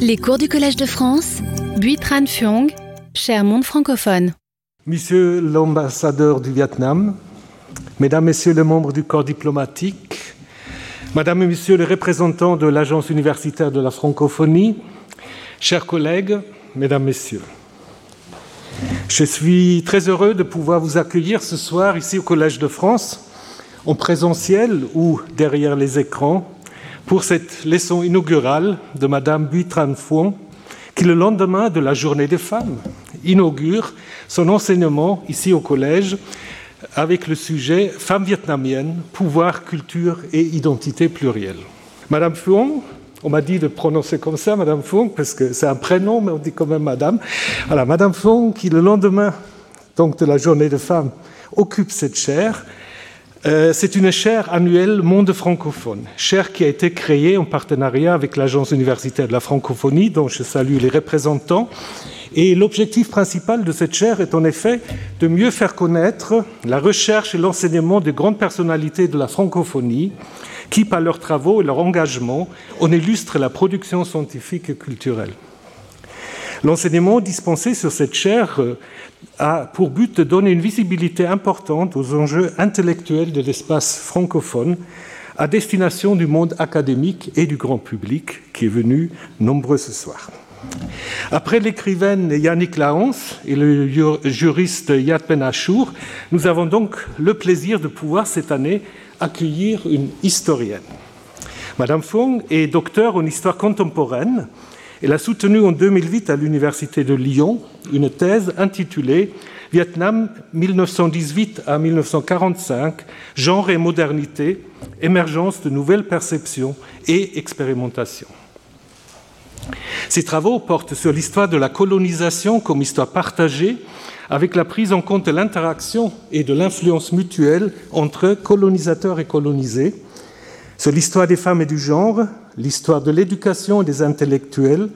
Les cours du Collège de France, Tran Phuong, cher monde francophone. Monsieur l'ambassadeur du Vietnam, Mesdames, Messieurs les membres du corps diplomatique, Madame et Messieurs les représentants de l'Agence universitaire de la francophonie, chers collègues, Mesdames, Messieurs, je suis très heureux de pouvoir vous accueillir ce soir ici au Collège de France, en présentiel ou derrière les écrans, pour cette leçon inaugurale de Madame Buitran Phuong, qui, le lendemain de la Journée des femmes, inaugure son enseignement ici au collège avec le sujet Femmes vietnamiennes, pouvoir, culture et identité plurielle. Madame Phuong, on m'a dit de prononcer comme ça, Madame Phuong, parce que c'est un prénom, mais on dit quand même Madame. Voilà, Madame Phuong, qui le lendemain donc, de la Journée des femmes occupe cette chaire, euh, c'est une chaire annuelle Monde francophone, chaire qui a été créée en partenariat avec l'Agence universitaire de la francophonie, dont je salue les représentants. Et l'objectif principal de cette chaire est en effet de mieux faire connaître la recherche et l'enseignement des grandes personnalités de la francophonie, qui, par leurs travaux et leur engagement, en illustrent la production scientifique et culturelle. L'enseignement dispensé sur cette chaire euh, a pour but de donner une visibilité importante aux enjeux intellectuels de l'espace francophone à destination du monde académique et du grand public qui est venu nombreux ce soir. Après l'écrivaine Yannick Laons et le juriste Yad Ben Achour, nous avons donc le plaisir de pouvoir cette année accueillir une historienne. Madame Fong est docteur en histoire contemporaine elle a soutenu en 2008 à l'Université de Lyon une thèse intitulée Vietnam 1918 à 1945, genre et modernité, émergence de nouvelles perceptions et expérimentations. Ces travaux portent sur l'histoire de la colonisation comme histoire partagée, avec la prise en compte de l'interaction et de l'influence mutuelle entre colonisateurs et colonisés, sur l'histoire des femmes et du genre, l'histoire de l'éducation des intellectuels,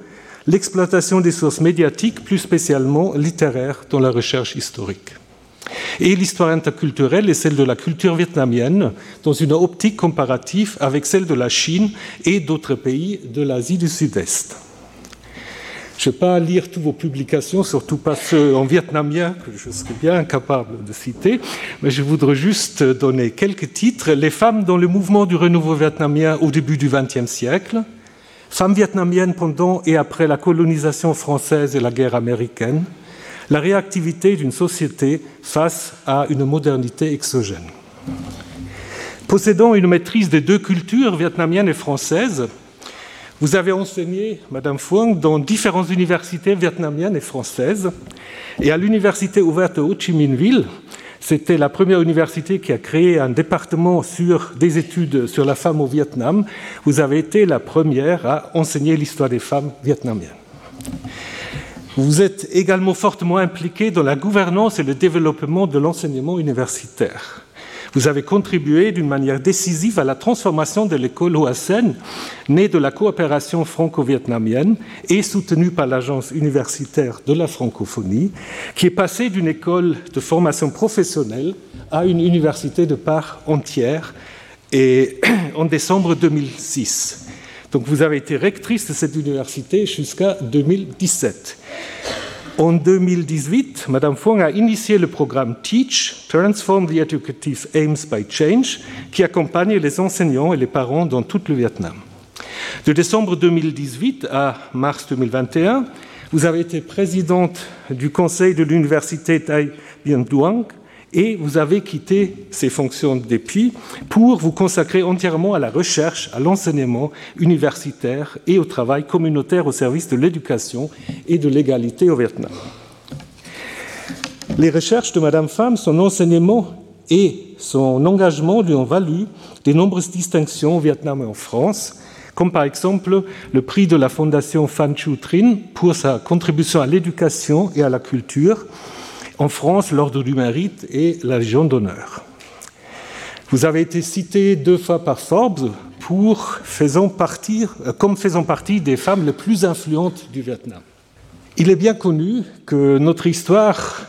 l'exploitation des sources médiatiques, plus spécialement littéraires, dans la recherche historique. Et l'histoire interculturelle est celle de la culture vietnamienne, dans une optique comparative avec celle de la Chine et d'autres pays de l'Asie du Sud-Est. Je ne vais pas lire toutes vos publications, surtout pas ceux en vietnamien, que je serais bien incapable de citer, mais je voudrais juste donner quelques titres. Les femmes dans le mouvement du renouveau vietnamien au début du XXe siècle, femmes vietnamiennes pendant et après la colonisation française et la guerre américaine, la réactivité d'une société face à une modernité exogène. Possédant une maîtrise des deux cultures, vietnamienne et française, vous avez enseigné, Madame Phuong, dans différentes universités vietnamiennes et françaises. Et à l'université ouverte Ho Chi Minh Ville, c'était la première université qui a créé un département sur des études sur la femme au Vietnam. Vous avez été la première à enseigner l'histoire des femmes vietnamiennes. Vous êtes également fortement impliqué dans la gouvernance et le développement de l'enseignement universitaire. Vous avez contribué d'une manière décisive à la transformation de l'école OASN, née de la coopération franco-vietnamienne et soutenue par l'Agence universitaire de la francophonie, qui est passée d'une école de formation professionnelle à une université de part entière et en décembre 2006. Donc vous avez été rectrice de cette université jusqu'à 2017. En 2018, Mme Fong a initié le programme Teach, Transform the Educative Aims by Change, qui accompagne les enseignants et les parents dans tout le Vietnam. De décembre 2018 à mars 2021, vous avez été présidente du conseil de l'université Thai Bien Duong et vous avez quitté ces fonctions depuis pour vous consacrer entièrement à la recherche, à l'enseignement universitaire et au travail communautaire au service de l'éducation et de l'égalité au Vietnam. Les recherches de Madame Pham, son enseignement et son engagement lui ont valu de nombreuses distinctions au Vietnam et en France, comme par exemple le prix de la Fondation Phan Chu Trinh pour sa contribution à l'éducation et à la culture, en France, l'Ordre du Mérite et la Légion d'honneur. Vous avez été cité deux fois par Forbes pour faisant partie, comme faisant partie des femmes les plus influentes du Vietnam. Il est bien connu que notre histoire,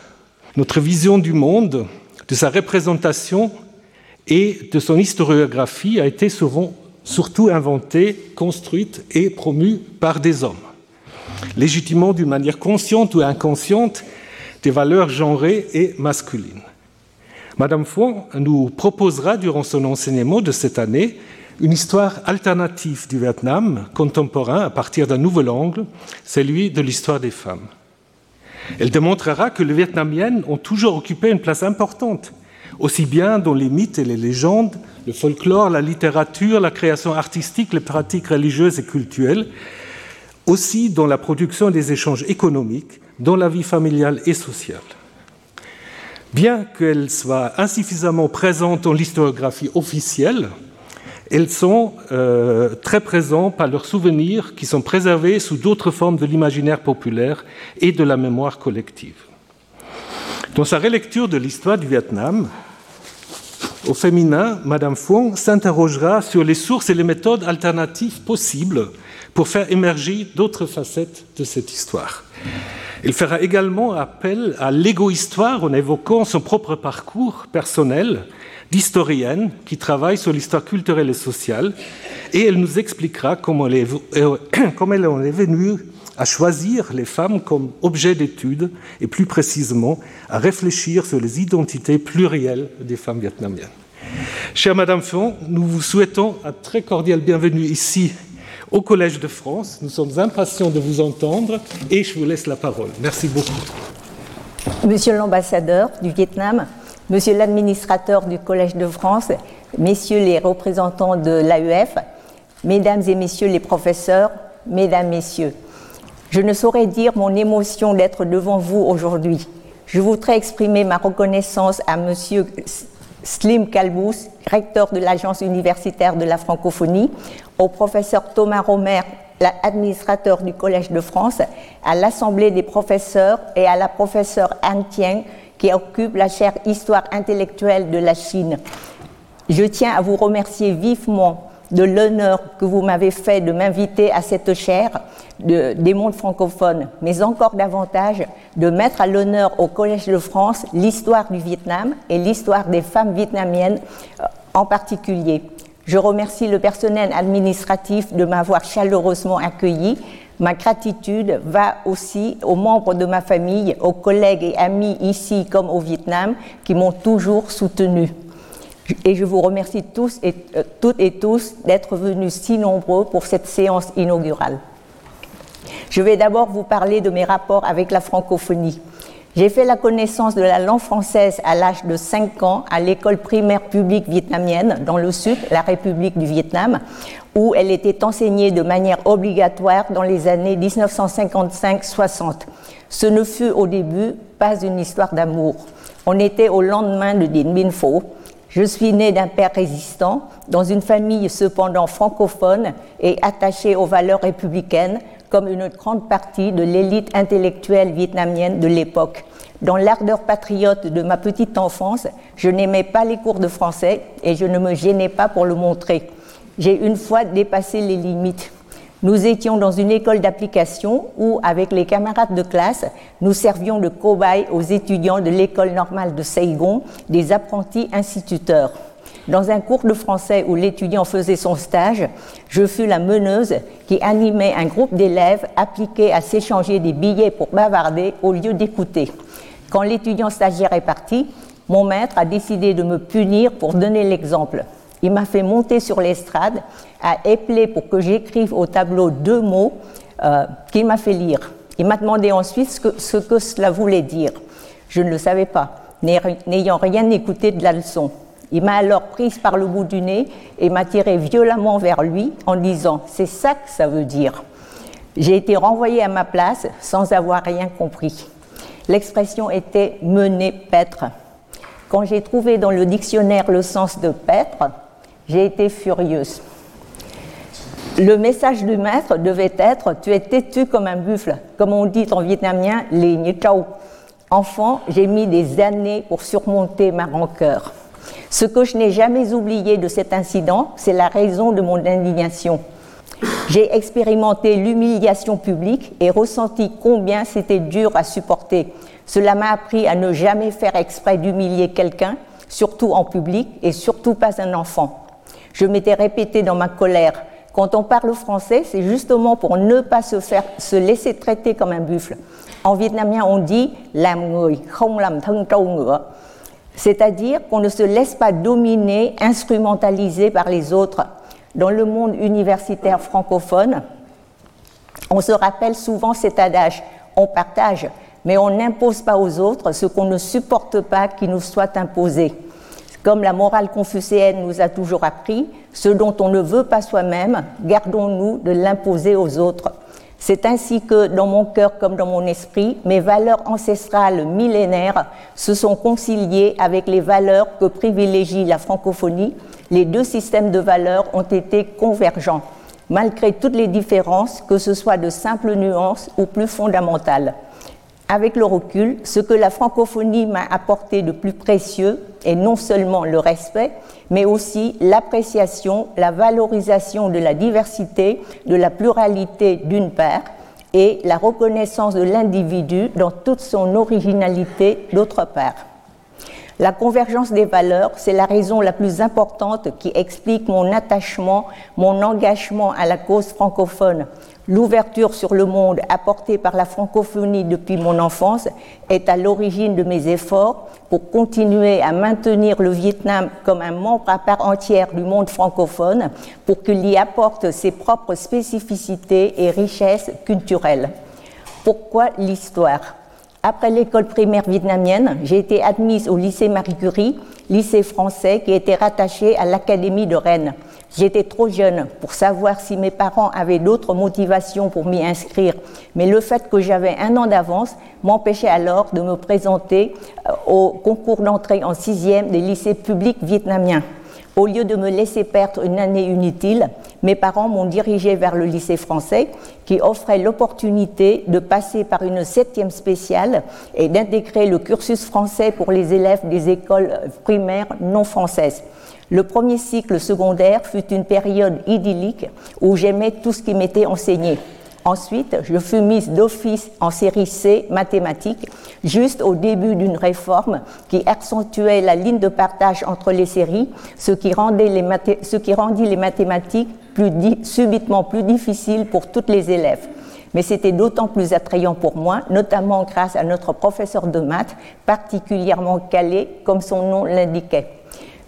notre vision du monde, de sa représentation et de son historiographie a été souvent surtout inventées, construites et promues par des hommes, légitimement d'une manière consciente ou inconsciente des valeurs genrées et masculines. Madame Fong nous proposera durant son enseignement de cette année une histoire alternative du Vietnam contemporain à partir d'un nouvel angle, celui de l'histoire des femmes. Elle démontrera que les Vietnamiennes ont toujours occupé une place importante, aussi bien dans les mythes et les légendes, le folklore, la littérature, la création artistique, les pratiques religieuses et culturelles, aussi dans la production des échanges économiques, dans la vie familiale et sociale. Bien qu'elles soient insuffisamment présentes dans l'historiographie officielle, elles sont euh, très présentes par leurs souvenirs qui sont préservés sous d'autres formes de l'imaginaire populaire et de la mémoire collective. Dans sa relecture de l'histoire du Vietnam, au féminin, Madame Fong s'interrogera sur les sources et les méthodes alternatives possibles pour faire émerger d'autres facettes de cette histoire. Elle fera également appel à l'égo-histoire en évoquant son propre parcours personnel d'historienne qui travaille sur l'histoire culturelle et sociale, et elle nous expliquera comment elle, est, euh, est venue à choisir les femmes comme objet d'étude et plus précisément à réfléchir sur les identités plurielles des femmes vietnamiennes. Chère Madame Fon, nous vous souhaitons un très cordial bienvenue ici au Collège de France. Nous sommes impatients de vous entendre et je vous laisse la parole. Merci beaucoup. Monsieur l'ambassadeur du Vietnam, Monsieur l'administrateur du Collège de France, Messieurs les représentants de l'AEF, Mesdames et Messieurs les professeurs, Mesdames, Messieurs, je ne saurais dire mon émotion d'être devant vous aujourd'hui. Je voudrais exprimer ma reconnaissance à Monsieur Slim Calbous, recteur de l'Agence universitaire de la francophonie, au professeur Thomas Romer, l'administrateur du Collège de France, à l'Assemblée des professeurs et à la professeure Anne Tieng, qui occupe la chaire Histoire intellectuelle de la Chine. Je tiens à vous remercier vivement de l'honneur que vous m'avez fait de m'inviter à cette chaire des mondes francophones, mais encore davantage de mettre à l'honneur au Collège de France l'histoire du Vietnam et l'histoire des femmes vietnamiennes euh, en particulier. Je remercie le personnel administratif de m'avoir chaleureusement accueilli Ma gratitude va aussi aux membres de ma famille, aux collègues et amis ici comme au Vietnam qui m'ont toujours soutenu. Et je vous remercie tous et, euh, toutes et tous d'être venus si nombreux pour cette séance inaugurale. Je vais d'abord vous parler de mes rapports avec la francophonie. J'ai fait la connaissance de la langue française à l'âge de 5 ans à l'école primaire publique vietnamienne dans le sud, la République du Vietnam, où elle était enseignée de manière obligatoire dans les années 1955-60. Ce ne fut au début pas une histoire d'amour. On était au lendemain de Dien Bien Pho. Je suis née d'un père résistant, dans une famille cependant francophone et attachée aux valeurs républicaines, comme une grande partie de l'élite intellectuelle vietnamienne de l'époque. Dans l'ardeur patriote de ma petite enfance, je n'aimais pas les cours de français et je ne me gênais pas pour le montrer. J'ai une fois dépassé les limites. Nous étions dans une école d'application où, avec les camarades de classe, nous servions de cobayes aux étudiants de l'école normale de Saigon, des apprentis instituteurs. Dans un cours de français où l'étudiant faisait son stage, je fus la meneuse qui animait un groupe d'élèves appliqués à s'échanger des billets pour bavarder au lieu d'écouter. Quand l'étudiant stagiaire est parti, mon maître a décidé de me punir pour donner l'exemple. Il m'a fait monter sur l'estrade, a éplé pour que j'écrive au tableau deux mots euh, qu'il m'a fait lire. Il m'a demandé ensuite ce que, ce que cela voulait dire. Je ne le savais pas, n'ayant rien écouté de la leçon. Il m'a alors prise par le bout du nez et m'a tiré violemment vers lui en disant C'est ça que ça veut dire. J'ai été renvoyée à ma place sans avoir rien compris. L'expression était mener paître. Quand j'ai trouvé dans le dictionnaire le sens de paître, j'ai été furieuse. Le message du maître devait être Tu es têtu comme un buffle, comme on dit en vietnamien, les Enfant, j'ai mis des années pour surmonter ma rancœur. Ce que je n'ai jamais oublié de cet incident, c'est la raison de mon indignation. J'ai expérimenté l'humiliation publique et ressenti combien c'était dur à supporter. Cela m'a appris à ne jamais faire exprès d'humilier quelqu'un, surtout en public et surtout pas un enfant. Je m'étais répété dans ma colère, quand on parle français, c'est justement pour ne pas se, laisser traiter comme un buffle. En vietnamien, on dit làm người không làm c'est-à-dire qu'on ne se laisse pas dominer, instrumentaliser par les autres. Dans le monde universitaire francophone, on se rappelle souvent cet adage on partage, mais on n'impose pas aux autres ce qu'on ne supporte pas qui nous soit imposé. Comme la morale confucéenne nous a toujours appris, ce dont on ne veut pas soi-même, gardons-nous de l'imposer aux autres. C'est ainsi que, dans mon cœur comme dans mon esprit, mes valeurs ancestrales millénaires se sont conciliées avec les valeurs que privilégie la francophonie. Les deux systèmes de valeurs ont été convergents, malgré toutes les différences, que ce soit de simples nuances ou plus fondamentales. Avec le recul, ce que la francophonie m'a apporté de plus précieux est non seulement le respect, mais aussi l'appréciation, la valorisation de la diversité, de la pluralité d'une part, et la reconnaissance de l'individu dans toute son originalité d'autre part. La convergence des valeurs, c'est la raison la plus importante qui explique mon attachement, mon engagement à la cause francophone, L'ouverture sur le monde apportée par la francophonie depuis mon enfance est à l'origine de mes efforts pour continuer à maintenir le Vietnam comme un membre à part entière du monde francophone pour qu'il y apporte ses propres spécificités et richesses culturelles. Pourquoi l'histoire? Après l'école primaire vietnamienne, j'ai été admise au lycée Marie Curie, lycée français qui était rattaché à l'Académie de Rennes. J'étais trop jeune pour savoir si mes parents avaient d'autres motivations pour m'y inscrire, mais le fait que j'avais un an d'avance m'empêchait alors de me présenter euh, au concours d'entrée en sixième des lycées publics vietnamiens. Au lieu de me laisser perdre une année inutile, mes parents m'ont dirigé vers le lycée français qui offrait l'opportunité de passer par une septième spéciale et d'intégrer le cursus français pour les élèves des écoles primaires non françaises. Le premier cycle secondaire fut une période idyllique où j'aimais tout ce qui m'était enseigné. Ensuite, je fus mise d'office en série C mathématiques, juste au début d'une réforme qui accentuait la ligne de partage entre les séries, ce qui, rendait les rendit les mathématiques subitement plus difficiles pour tous les élèves. Mais c'était d'autant plus attrayant pour moi, notamment grâce à notre professeur de maths, particulièrement calé, comme son nom l'indiquait.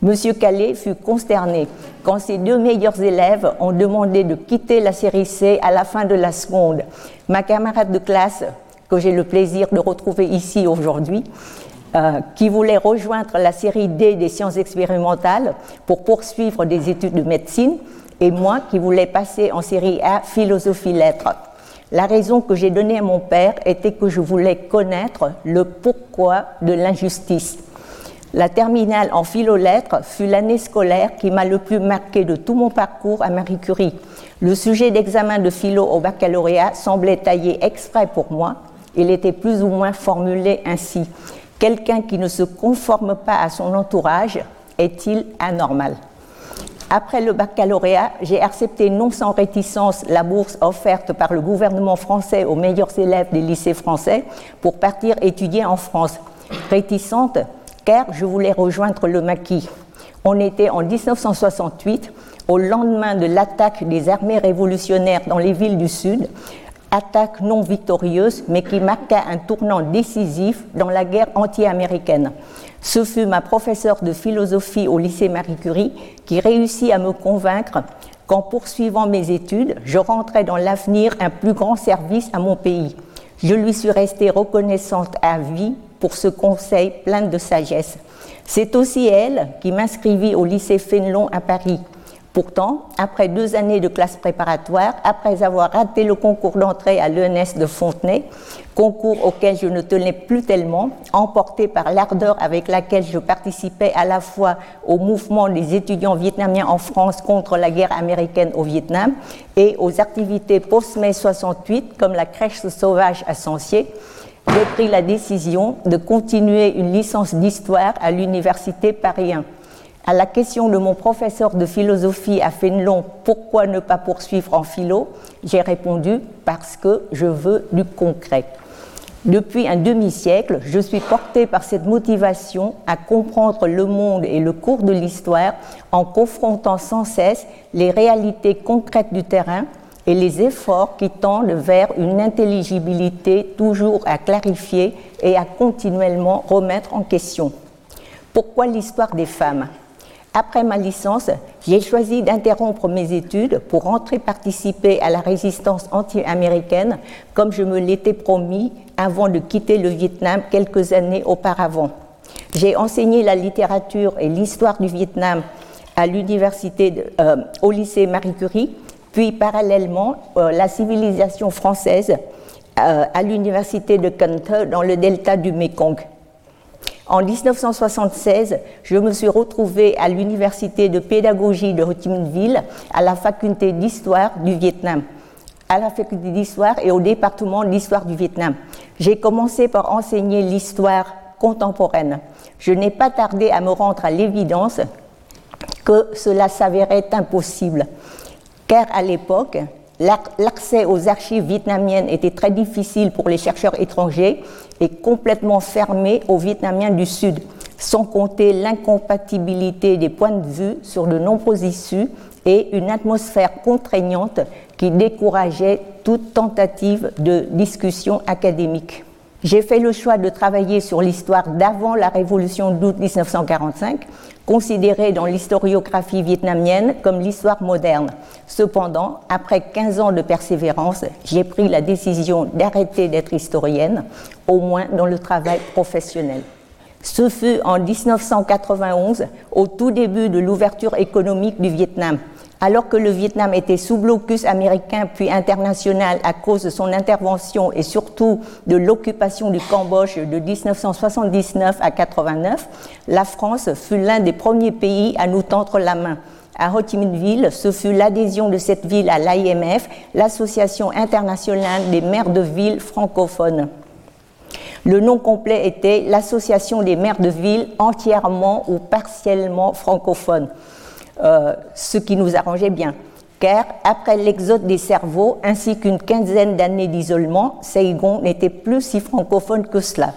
Monsieur Calais fut consterné quand ses deux meilleurs élèves ont demandé de quitter la série C à la fin de la seconde. Ma camarade de classe, que j'ai le plaisir de retrouver ici aujourd'hui, euh, qui voulait rejoindre la série D des sciences expérimentales pour poursuivre des études de médecine, et moi qui voulais passer en série A philosophie-lettres. La raison que j'ai donnée à mon père était que je voulais connaître le pourquoi de l'injustice. La terminale en philo-lettres fut l'année scolaire qui m'a le plus marqué de tout mon parcours à Marie Curie. Le sujet d'examen de philo au baccalauréat semblait taillé exprès pour moi. Il était plus ou moins formulé ainsi. Quelqu'un qui ne se conforme pas à son entourage est-il anormal? Après le baccalauréat, j'ai accepté non sans réticence la bourse offerte par le gouvernement français aux meilleurs élèves des lycées français pour partir étudier en France. Réticente, car je voulais rejoindre le maquis. On était en 1968, au lendemain de l'attaque des armées révolutionnaires dans les villes du Sud, attaque non victorieuse, mais qui marqua un tournant décisif dans la guerre anti-américaine. Ce fut ma professeure de philosophie au lycée Marie Curie qui réussit à me convaincre qu'en poursuivant mes études, je rentrais dans l'avenir un plus grand service à mon pays. Je lui suis restée reconnaissante à vie pour ce conseil plein de sagesse. C'est aussi elle qui m'inscrivit au lycée Fénelon à Paris. Pourtant, après deux années de classe préparatoire, après avoir raté le concours d'entrée à l'ENS de Fontenay, concours auquel je ne tenais plus tellement, emporté par l'ardeur avec laquelle je participais à la fois au mouvement des étudiants vietnamiens en France contre la guerre américaine au Vietnam et aux activités post-mai 68 comme la crèche sauvage à Sancier, j'ai pris la décision de continuer une licence d'histoire à l'université Paris 1. À la question de mon professeur de philosophie à Fénelon, pourquoi ne pas poursuivre en philo, j'ai répondu parce que je veux du concret. Depuis un demi-siècle, je suis portée par cette motivation à comprendre le monde et le cours de l'histoire en confrontant sans cesse les réalités concrètes du terrain et les efforts qui tendent vers une intelligibilité toujours à clarifier et à continuellement remettre en question. Pourquoi l'histoire des femmes? Après ma licence, j'ai choisi d'interrompre mes études pour rentrer participer à la résistance anti-américaine comme je me l'étais promis avant de quitter le Vietnam quelques années auparavant. J'ai enseigné la littérature et l'histoire du Vietnam à l'université, euh, au lycée Marie Curie puis parallèlement euh, la civilisation française euh, à l'université de Kent dans le delta du Mekong. En 1976, je me suis retrouvée à l'université de pédagogie de Ho Chi Minh Ville, à la faculté d'histoire du Vietnam, à la faculté d'histoire et au département d'histoire du Vietnam. J'ai commencé par enseigner l'histoire contemporaine. Je n'ai pas tardé à me rendre à l'évidence que cela s'avérait impossible car à l'époque, l'accès aux archives vietnamiennes était très difficile pour les chercheurs étrangers et complètement fermé aux Vietnamiens du Sud, sans compter l'incompatibilité des points de vue sur de nombreux issues et une atmosphère contraignante qui décourageait toute tentative de discussion académique. J'ai fait le choix de travailler sur l'histoire d'avant la révolution d'août 1945 considérée dans l'historiographie vietnamienne comme l'histoire moderne. Cependant, après 15 ans de persévérance, j'ai pris la décision d'arrêter d'être historienne, au moins dans le travail professionnel. Ce fut en 1991, au tout début de l'ouverture économique du Vietnam, alors que le Vietnam était sous blocus américain puis international à cause de son intervention et surtout de l'occupation du Cambodge de 1979 à 89, la France fut l'un des premiers pays à nous tendre la main. À Ho Chi Minh Ville, ce fut l'adhésion de cette ville à l'IMF, l'Association internationale des maires de villes francophones. Le nom complet était l'Association des maires de villes entièrement ou partiellement francophones. Euh, ce qui nous arrangeait bien. Car après l'exode des cerveaux ainsi qu'une quinzaine d'années d'isolement, Saigon n'était plus si francophone que cela.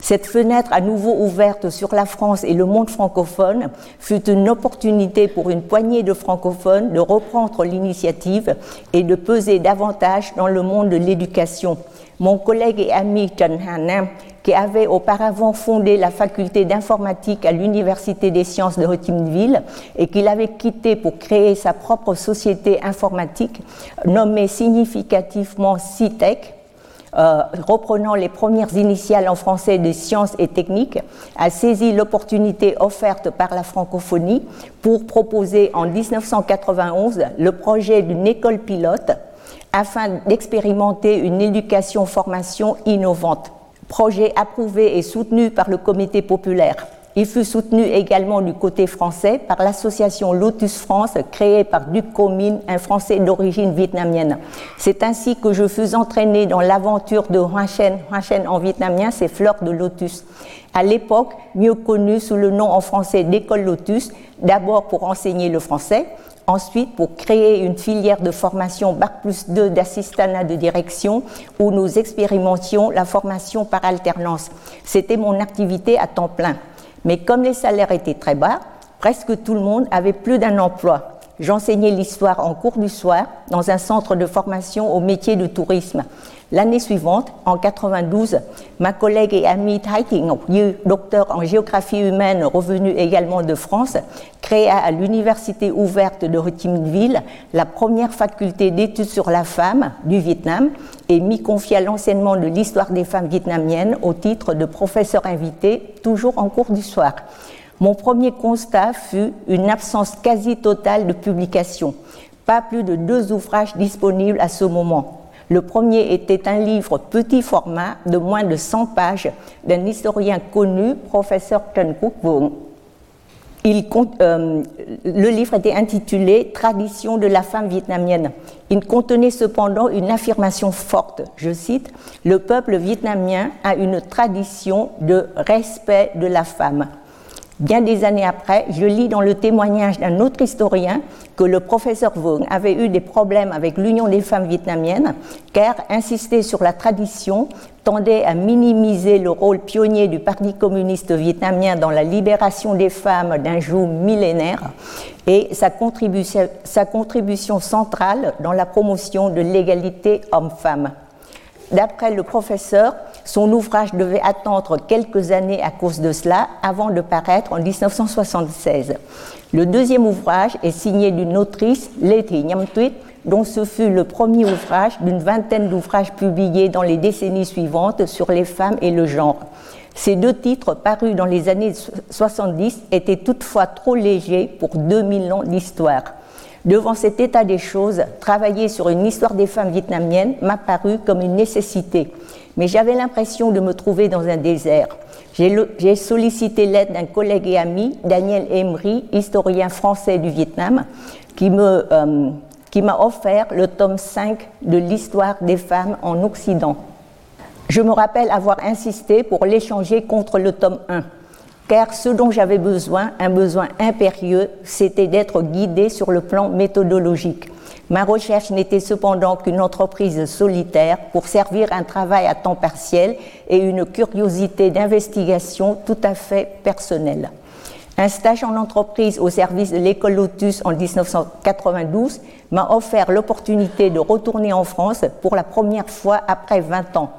Cette fenêtre à nouveau ouverte sur la France et le monde francophone fut une opportunité pour une poignée de francophones de reprendre l'initiative et de peser davantage dans le monde de l'éducation. Mon collègue et ami Chen Hanan qui avait auparavant fondé la faculté d'informatique à l'Université des sciences de Ho Chi Minh Ville et qu'il avait quitté pour créer sa propre société informatique nommée significativement CITEC, euh, reprenant les premières initiales en français de sciences et techniques, a saisi l'opportunité offerte par la francophonie pour proposer en 1991 le projet d'une école pilote afin d'expérimenter une éducation-formation innovante projet approuvé et soutenu par le comité populaire. Il fut soutenu également du côté français par l'association Lotus France créée par Duc Comine, un Français d'origine vietnamienne. C'est ainsi que je fus entraîné dans l'aventure de Hoa Chen. Hoa Chen en vietnamien, c'est fleur de lotus. À l'époque, mieux connue sous le nom en français d'école Lotus, d'abord pour enseigner le français, Ensuite, pour créer une filière de formation Bac plus 2 d'assistanat de direction où nous expérimentions la formation par alternance. C'était mon activité à temps plein. Mais comme les salaires étaient très bas, presque tout le monde avait plus d'un emploi. J'enseignais l'histoire en cours du soir dans un centre de formation au métier de tourisme. L'année suivante, en 92, ma collègue et amie Ngọc docteur en géographie humaine revenu également de France, créa à l'université ouverte de Ho Chi Minh Ville la première faculté d'études sur la femme du Vietnam et m'y confia l'enseignement de l'histoire des femmes vietnamiennes au titre de professeur invité, toujours en cours du soir. Mon premier constat fut une absence quasi totale de publications, pas plus de deux ouvrages disponibles à ce moment. Le premier était un livre petit format de moins de 100 pages d'un historien connu, professeur Trần Quốc. Euh, le livre était intitulé Tradition de la femme vietnamienne. Il contenait cependant une affirmation forte. Je cite Le peuple vietnamien a une tradition de respect de la femme. Bien des années après, je lis dans le témoignage d'un autre historien que le professeur Vaughn avait eu des problèmes avec l'Union des femmes vietnamiennes, car insister sur la tradition tendait à minimiser le rôle pionnier du Parti communiste vietnamien dans la libération des femmes d'un joug millénaire et sa contribution, sa contribution centrale dans la promotion de l'égalité homme-femme. D'après le professeur, son ouvrage devait attendre quelques années à cause de cela avant de paraître en 1976. Le deuxième ouvrage est signé d'une autrice, Letty Nyamtuit, dont ce fut le premier ouvrage d'une vingtaine d'ouvrages publiés dans les décennies suivantes sur les femmes et le genre. Ces deux titres, parus dans les années 70, étaient toutefois trop légers pour 2000 ans d'histoire. Devant cet état des choses, travailler sur une histoire des femmes vietnamiennes m'a paru comme une nécessité, mais j'avais l'impression de me trouver dans un désert. J'ai sollicité l'aide d'un collègue et ami, Daniel Emery, historien français du Vietnam, euh, qui m'a offert le tome 5 de l'histoire des femmes en Occident. Je me rappelle avoir insisté pour l'échanger contre le tome 1 car ce dont j'avais besoin, un besoin impérieux, c'était d'être guidé sur le plan méthodologique. Ma recherche n'était cependant qu'une entreprise solitaire pour servir un travail à temps partiel et une curiosité d'investigation tout à fait personnelle. Un stage en entreprise au service de l'école Lotus en 1992 m'a offert l'opportunité de retourner en France pour la première fois après 20 ans.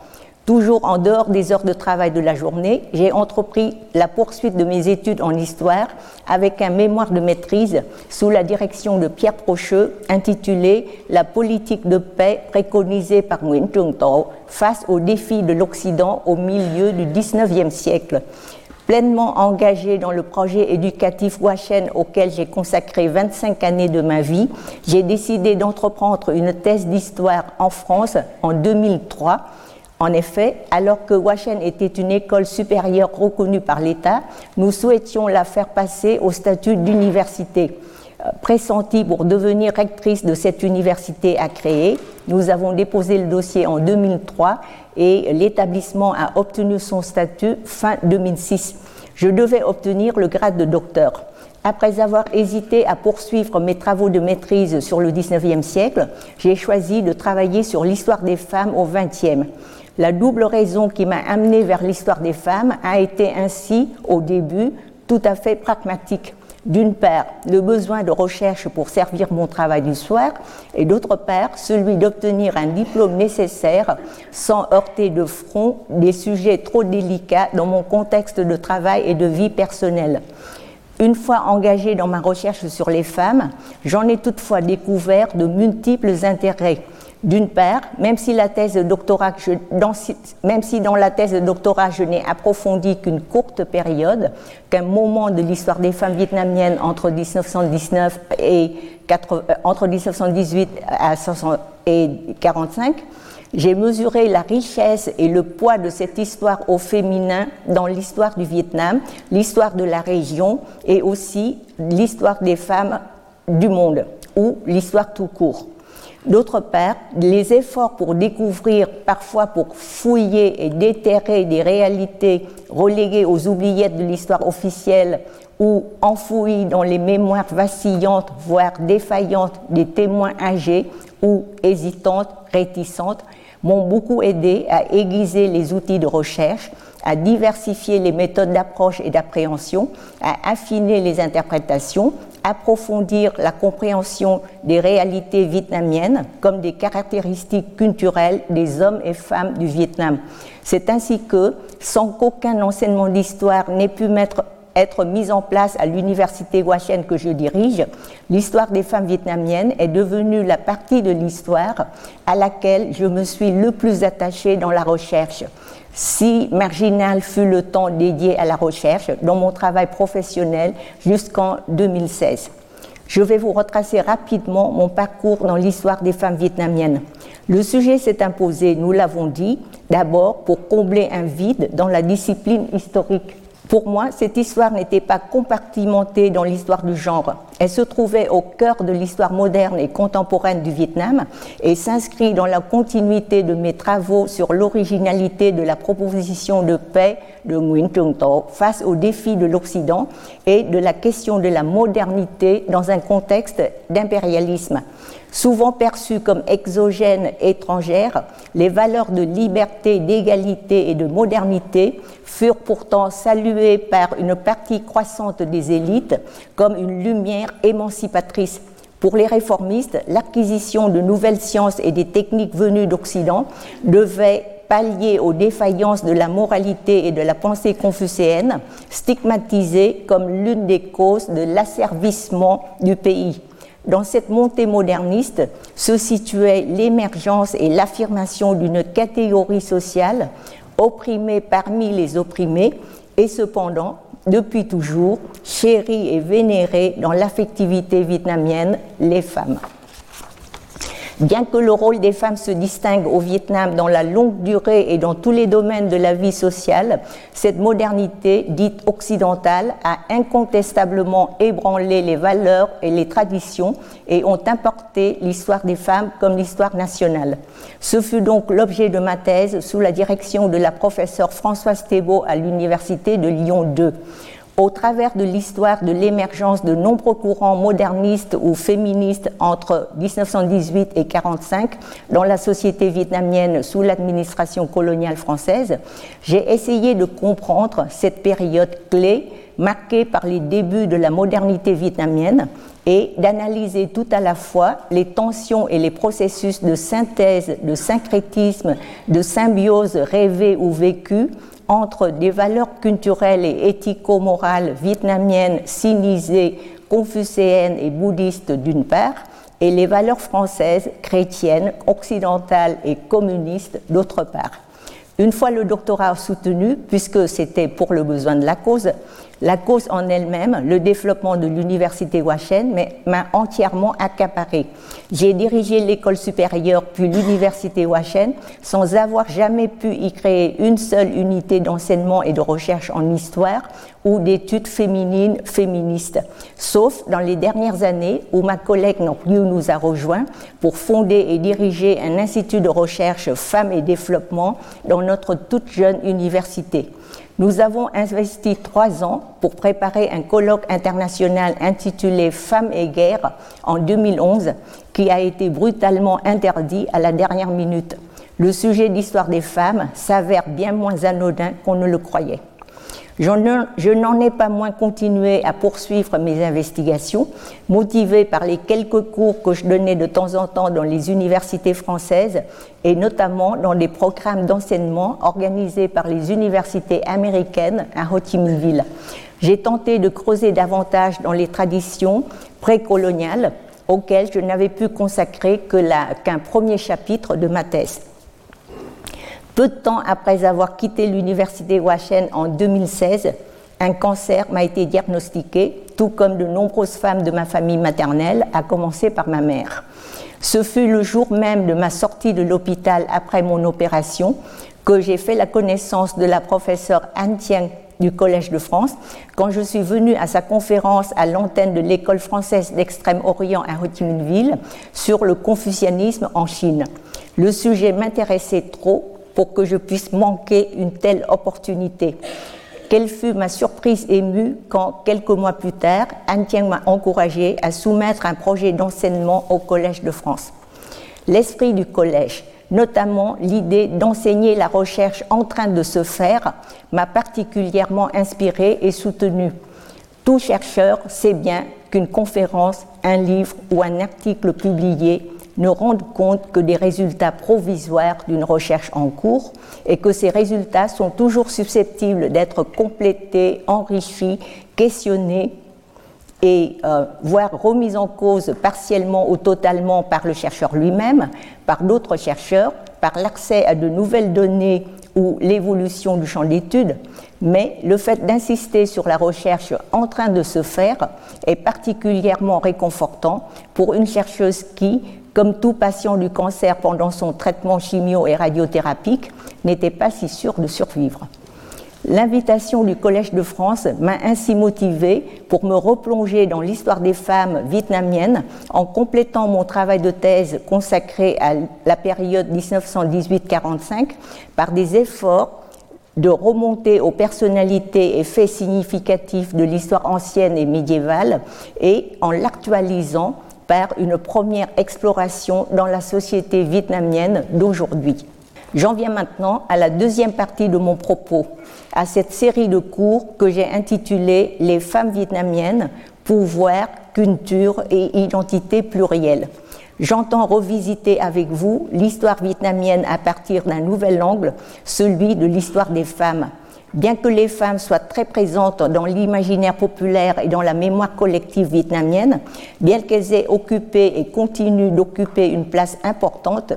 Toujours en dehors des heures de travail de la journée, j'ai entrepris la poursuite de mes études en histoire avec un mémoire de maîtrise sous la direction de Pierre Procheux intitulé La politique de paix préconisée par Nguyen Trung To face aux défis de l'Occident au milieu du XIXe siècle. Pleinement engagé dans le projet éducatif Washen auquel j'ai consacré 25 années de ma vie, j'ai décidé d'entreprendre une thèse d'histoire en France en 2003 en effet, alors que Washen était une école supérieure reconnue par l'État, nous souhaitions la faire passer au statut d'université. Euh, pressentie pour devenir rectrice de cette université à créer, nous avons déposé le dossier en 2003 et l'établissement a obtenu son statut fin 2006. Je devais obtenir le grade de docteur. Après avoir hésité à poursuivre mes travaux de maîtrise sur le 19e siècle, j'ai choisi de travailler sur l'histoire des femmes au 20e. La double raison qui m'a amené vers l'histoire des femmes a été ainsi, au début, tout à fait pragmatique. D'une part, le besoin de recherche pour servir mon travail du soir, et d'autre part, celui d'obtenir un diplôme nécessaire sans heurter de front des sujets trop délicats dans mon contexte de travail et de vie personnelle. Une fois engagée dans ma recherche sur les femmes, j'en ai toutefois découvert de multiples intérêts d'une part, même si, dans, la thèse de doctorat je n'ai approfondi qu'une courte période, qu'un moment de l'histoire des femmes vietnamiennes entre 1919 et euh, entre 1918 et 1945, j'ai mesuré la richesse et le poids de cette histoire au féminin dans l'histoire du Vietnam, l'histoire de la région et aussi l'histoire des femmes du monde ou l'histoire tout court. D'autre part, les efforts pour découvrir, parfois pour fouiller et déterrer des réalités reléguées aux oubliettes de l'histoire officielle ou enfouies dans les mémoires vacillantes, voire défaillantes des témoins âgés ou hésitantes, réticentes, m'ont beaucoup aidé à aiguiser les outils de recherche, à diversifier les méthodes d'approche et d'appréhension, à affiner les interprétations approfondir la compréhension des réalités vietnamiennes comme des caractéristiques culturelles des hommes et femmes du Vietnam. C'est ainsi que, sans qu'aucun enseignement d'histoire n'ait pu être mis en place à l'université Huachen que je dirige, l'histoire des femmes vietnamiennes est devenue la partie de l'histoire à laquelle je me suis le plus attachée dans la recherche si marginal fut le temps dédié à la recherche dans mon travail professionnel jusqu'en 2016. Je vais vous retracer rapidement mon parcours dans l'histoire des femmes vietnamiennes. Le sujet s'est imposé, nous l'avons dit, d'abord pour combler un vide dans la discipline historique. Pour moi, cette histoire n'était pas compartimentée dans l'histoire du genre. Elle se trouvait au cœur de l'histoire moderne et contemporaine du Vietnam et s'inscrit dans la continuité de mes travaux sur l'originalité de la proposition de paix de Nguyen Trung face aux défis de l'Occident et de la question de la modernité dans un contexte d'impérialisme. Souvent perçues comme exogènes étrangères, les valeurs de liberté, d'égalité et de modernité furent pourtant saluées par une partie croissante des élites comme une lumière émancipatrice. Pour les réformistes, l'acquisition de nouvelles sciences et des techniques venues d'Occident devait pallier aux défaillances de la moralité et de la pensée confucéenne, stigmatisées comme l'une des causes de l'asservissement du pays. Dans cette montée moderniste se situait l'émergence et l'affirmation d'une catégorie sociale opprimée parmi les opprimés et cependant, depuis toujours, chérie et vénérée dans l'affectivité vietnamienne, les femmes. Bien que le rôle des femmes se distingue au Vietnam dans la longue durée et dans tous les domaines de la vie sociale, cette modernité dite occidentale a incontestablement ébranlé les valeurs et les traditions et ont importé l'histoire des femmes comme l'histoire nationale. Ce fut donc l'objet de ma thèse sous la direction de la professeure Françoise Thébault à l'Université de Lyon II au travers de l'histoire de l'émergence de nombreux courants modernistes ou féministes entre 1918 et 1945 dans la société vietnamienne sous l'administration coloniale française, j'ai essayé de comprendre cette période clé marquée par les débuts de la modernité vietnamienne et d'analyser tout à la fois les tensions et les processus de synthèse, de syncrétisme, de symbiose rêvée ou vécue entre des valeurs culturelles et éthico-morales vietnamiennes, sinisées, confucéennes et bouddhistes d'une part, et les valeurs françaises, chrétiennes, occidentales et communistes d'autre part. Une fois le doctorat soutenu, puisque c'était pour le besoin de la cause, la cause en elle-même, le développement de l'université Washen, m'a entièrement accaparé. J'ai dirigé l'école supérieure puis l'université Washen sans avoir jamais pu y créer une seule unité d'enseignement et de recherche en histoire ou d'études féminines féministes, sauf dans les dernières années où ma collègue Nampliou nous a rejoints pour fonder et diriger un institut de recherche femmes et développement dans notre toute jeune université. Nous avons investi trois ans pour préparer un colloque international intitulé Femmes et guerre en 2011 qui a été brutalement interdit à la dernière minute. Le sujet d'histoire des femmes s'avère bien moins anodin qu'on ne le croyait. Je n'en ai pas moins continué à poursuivre mes investigations, motivées par les quelques cours que je donnais de temps en temps dans les universités françaises et notamment dans des programmes d'enseignement organisés par les universités américaines à Ho Chi Ville. J'ai tenté de creuser davantage dans les traditions précoloniales auxquelles je n'avais pu consacrer qu'un premier chapitre de ma thèse. Peu de temps après avoir quitté l'université Washen en 2016, un cancer m'a été diagnostiqué, tout comme de nombreuses femmes de ma famille maternelle, à commencer par ma mère. Ce fut le jour même de ma sortie de l'hôpital après mon opération que j'ai fait la connaissance de la professeure Anne Thieng du Collège de France quand je suis venue à sa conférence à l'antenne de l'école française d'Extrême-Orient à Ho Chi Minh sur le confucianisme en Chine. Le sujet m'intéressait trop pour que je puisse manquer une telle opportunité. Quelle fut ma surprise émue quand, quelques mois plus tard, Anne m'a encouragé à soumettre un projet d'enseignement au Collège de France. L'esprit du collège, notamment l'idée d'enseigner la recherche en train de se faire, m'a particulièrement inspiré et soutenu. Tout chercheur sait bien qu'une conférence, un livre ou un article publié ne rendent compte que des résultats provisoires d'une recherche en cours et que ces résultats sont toujours susceptibles d'être complétés, enrichis, questionnés et euh, voire remis en cause partiellement ou totalement par le chercheur lui-même, par d'autres chercheurs, par l'accès à de nouvelles données ou l'évolution du champ d'étude, mais le fait d'insister sur la recherche en train de se faire est particulièrement réconfortant pour une chercheuse qui, comme tout patient du cancer pendant son traitement chimio et radiothérapique, n'était pas si sûr de survivre. L'invitation du Collège de France m'a ainsi motivée pour me replonger dans l'histoire des femmes vietnamiennes en complétant mon travail de thèse consacré à la période 1918-45 par des efforts de remonter aux personnalités et faits significatifs de l'histoire ancienne et médiévale et en l'actualisant par une première exploration dans la société vietnamienne d'aujourd'hui. J'en viens maintenant à la deuxième partie de mon propos, à cette série de cours que j'ai intitulée Les femmes vietnamiennes, pouvoir, culture et identité plurielle. J'entends revisiter avec vous l'histoire vietnamienne à partir d'un nouvel angle, celui de l'histoire des femmes. Bien que les femmes soient très présentes dans l'imaginaire populaire et dans la mémoire collective vietnamienne, bien qu'elles aient occupé et continuent d'occuper une place importante,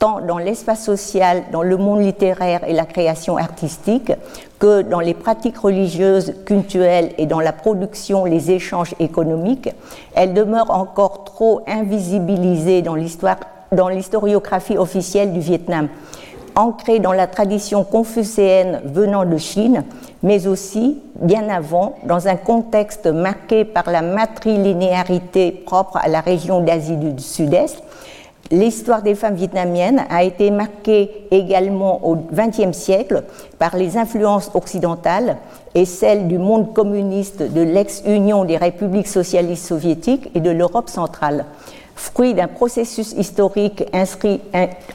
tant dans l'espace social, dans le monde littéraire et la création artistique, que dans les pratiques religieuses, culturelles et dans la production, les échanges économiques, elle demeure encore trop invisibilisée dans l'histoire, dans l'historiographie officielle du Vietnam, ancrée dans la tradition confucéenne venant de Chine, mais aussi, bien avant, dans un contexte marqué par la matrilinéarité propre à la région d'Asie du Sud-Est, L'histoire des femmes vietnamiennes a été marquée également au XXe siècle par les influences occidentales et celles du monde communiste de l'ex-Union des républiques socialistes soviétiques et de l'Europe centrale. Fruit d'un processus historique inscrit,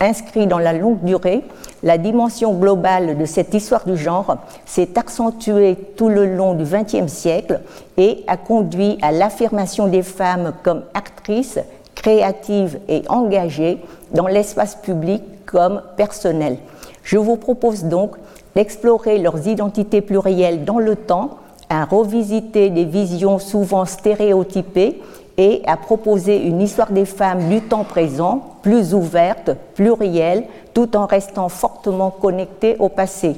inscrit, dans la longue durée, la dimension globale de cette histoire du genre s'est accentuée tout le long du XXe siècle et a conduit à l'affirmation des femmes comme actrices, créatives et engagées dans l'espace public comme personnel. Je vous propose donc d'explorer leurs identités plurielles dans le temps, à revisiter des visions souvent stéréotypées et à proposer une histoire des femmes du temps présent, plus ouverte, plurielle, tout en restant fortement connectée au passé.